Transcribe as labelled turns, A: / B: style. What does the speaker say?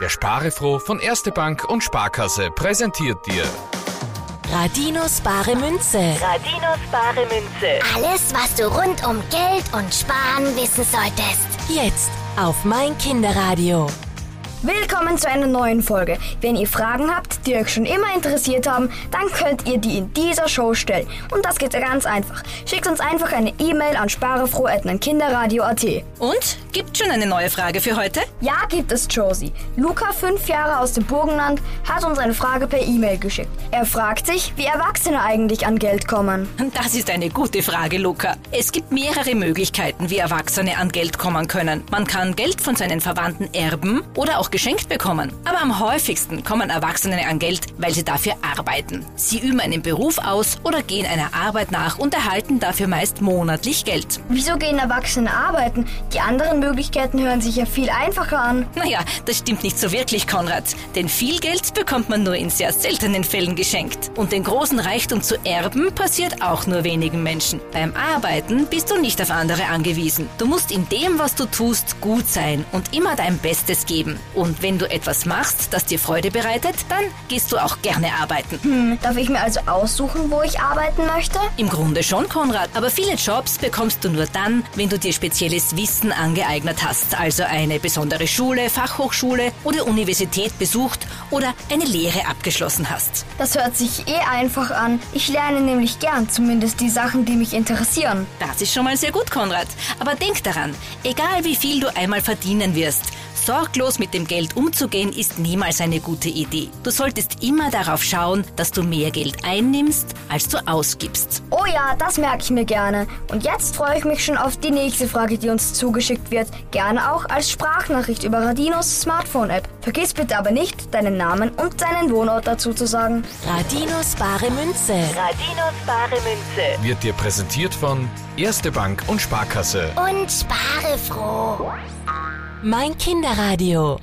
A: Der Sparefroh von Erste Bank und Sparkasse präsentiert dir
B: Radinos bare Münze.
C: Radinos bare Münze.
D: Alles, was du rund um Geld und Sparen wissen solltest.
B: Jetzt auf mein Kinderradio.
E: Willkommen zu einer neuen Folge. Wenn ihr Fragen habt, die euch schon immer interessiert haben, dann könnt ihr die in dieser Show stellen. Und das geht ganz einfach. Schickt uns einfach eine E-Mail an sparefroh.kinderradio.at.
F: Und? Gibt schon eine neue Frage für heute?
E: Ja, gibt es Josie. Luca, fünf Jahre aus dem Burgenland, hat uns eine Frage per E-Mail geschickt. Er fragt sich, wie Erwachsene eigentlich an Geld kommen.
F: Das ist eine gute Frage, Luca. Es gibt mehrere Möglichkeiten, wie Erwachsene an Geld kommen können. Man kann Geld von seinen Verwandten erben oder auch geschenkt bekommen. Aber am häufigsten kommen Erwachsene an Geld, weil sie dafür arbeiten. Sie üben einen Beruf aus oder gehen einer Arbeit nach und erhalten dafür meist monatlich Geld.
E: Wieso gehen Erwachsene arbeiten? Die anderen Möglichkeiten hören sich ja viel einfacher an.
F: Naja, das stimmt nicht so wirklich, Konrad. Denn viel Geld bekommt man nur in sehr seltenen Fällen geschenkt. Und den großen Reichtum zu erben passiert auch nur wenigen Menschen. Beim Arbeiten bist du nicht auf andere angewiesen. Du musst in dem, was du tust, gut sein und immer dein Bestes geben. Und wenn du etwas machst, das dir Freude bereitet, dann gehst du auch gerne arbeiten.
E: Hm, darf ich mir also aussuchen, wo ich arbeiten möchte?
F: Im Grunde schon, Konrad. Aber viele Jobs bekommst du nur dann, wenn du dir spezielles Wissen angeeignet hast, also eine besondere Schule, Fachhochschule oder Universität besucht oder eine Lehre abgeschlossen hast.
E: Das hört sich eh einfach an. Ich lerne nämlich gern, zumindest die Sachen, die mich interessieren.
F: Das ist schon mal sehr gut, Konrad. Aber denk daran, egal wie viel du einmal verdienen wirst, sorglos mit dem Geld umzugehen ist niemals eine gute Idee. Du solltest immer darauf schauen, dass du mehr Geld einnimmst, als du ausgibst.
E: Oh ja, das merke ich mir gerne. Und jetzt freue ich mich schon auf die nächste Frage, die uns zugeschickt wird. Gerne auch als Sprachnachricht über Radinos Smartphone-App. Vergiss bitte aber nicht, deinen Namen und deinen Wohnort dazu zu sagen.
B: Radinos bare Münze.
C: Radinos bare Münze.
A: wird dir präsentiert von Erste Bank und Sparkasse.
D: Und spare froh.
B: Mein Kinderradio.